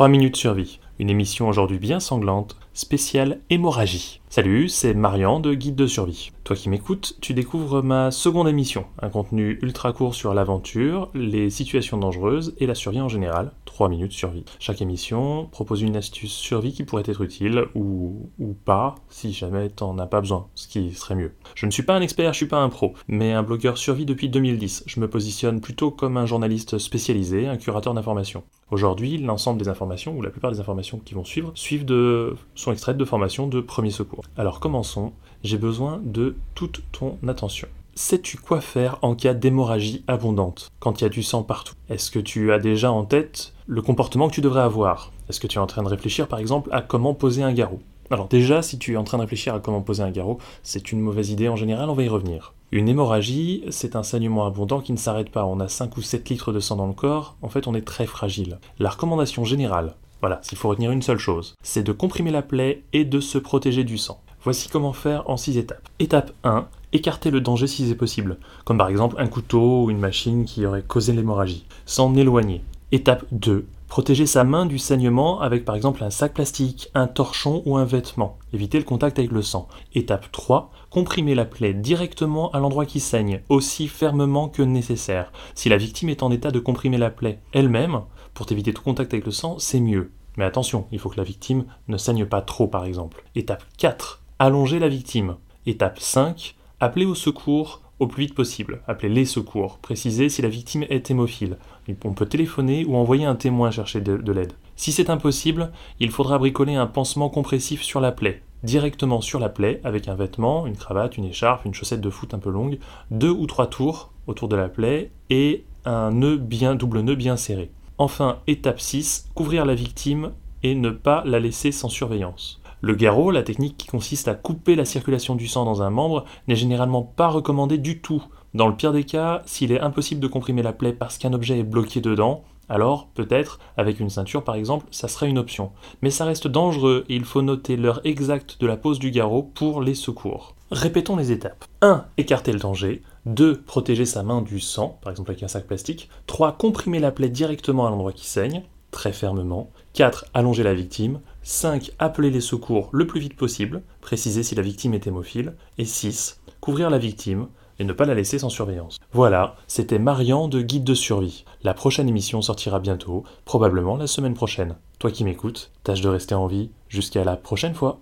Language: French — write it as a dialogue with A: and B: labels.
A: 3 minutes survie, une émission aujourd'hui bien sanglante, spéciale hémorragie. Salut, c'est Marian de Guide de survie. Toi qui m'écoutes, tu découvres ma seconde émission, un contenu ultra court sur l'aventure, les situations dangereuses et la survie en général, 3 minutes survie. Chaque émission propose une astuce survie qui pourrait être utile ou, ou pas si jamais t'en as pas besoin, ce qui serait mieux. Je ne suis pas un expert, je suis pas un pro, mais un blogueur survie depuis 2010. Je me positionne plutôt comme un journaliste spécialisé, un curateur d'informations. Aujourd'hui, l'ensemble des informations, ou la plupart des informations qui vont suivre, suivent de, sont extraites de formations de premier secours. Alors commençons, j'ai besoin de toute ton attention. Sais-tu quoi faire en cas d'hémorragie abondante, quand il y a du sang partout? Est-ce que tu as déjà en tête le comportement que tu devrais avoir Est-ce que tu es en train de réfléchir par exemple à comment poser un garrot? Alors déjà, si tu es en train de réfléchir à comment poser un garrot, c'est une mauvaise idée en général, on va y revenir. Une hémorragie, c'est un saignement abondant qui ne s'arrête pas. On a 5 ou 7 litres de sang dans le corps, en fait on est très fragile. La recommandation générale, voilà, s'il faut retenir une seule chose, c'est de comprimer la plaie et de se protéger du sang. Voici comment faire en 6 étapes. Étape 1, écarter le danger si c'est possible, comme par exemple un couteau ou une machine qui aurait causé l'hémorragie. S'en éloigner. Étape 2, protéger sa main du saignement avec par exemple un sac plastique, un torchon ou un vêtement. Éviter le contact avec le sang. Étape 3, comprimer la plaie directement à l'endroit qui saigne, aussi fermement que nécessaire. Si la victime est en état de comprimer la plaie elle-même, pour éviter tout contact avec le sang, c'est mieux. Mais attention, il faut que la victime ne saigne pas trop par exemple. Étape 4. Allonger la victime. Étape 5. Appeler au secours au plus vite possible. Appeler les secours. Préciser si la victime est hémophile. On peut téléphoner ou envoyer un témoin chercher de, de l'aide. Si c'est impossible, il faudra bricoler un pansement compressif sur la plaie, directement sur la plaie, avec un vêtement, une cravate, une écharpe, une chaussette de foot un peu longue, deux ou trois tours autour de la plaie et un nœud bien, double nœud bien serré. Enfin, étape 6, couvrir la victime et ne pas la laisser sans surveillance. Le garrot, la technique qui consiste à couper la circulation du sang dans un membre, n'est généralement pas recommandée du tout. Dans le pire des cas, s'il est impossible de comprimer la plaie parce qu'un objet est bloqué dedans, alors peut-être, avec une ceinture par exemple, ça serait une option. Mais ça reste dangereux et il faut noter l'heure exacte de la pose du garrot pour les secours. Répétons les étapes. 1. Écarter le danger. 2. Protéger sa main du sang, par exemple avec un sac plastique. 3. Comprimer la plaie directement à l'endroit qui saigne, très fermement. 4. Allonger la victime. 5. Appeler les secours le plus vite possible, préciser si la victime est hémophile. Et 6. Couvrir la victime et ne pas la laisser sans surveillance. Voilà, c'était Marian de Guide de survie. La prochaine émission sortira bientôt, probablement la semaine prochaine. Toi qui m'écoutes, tâche de rester en vie jusqu'à la prochaine fois.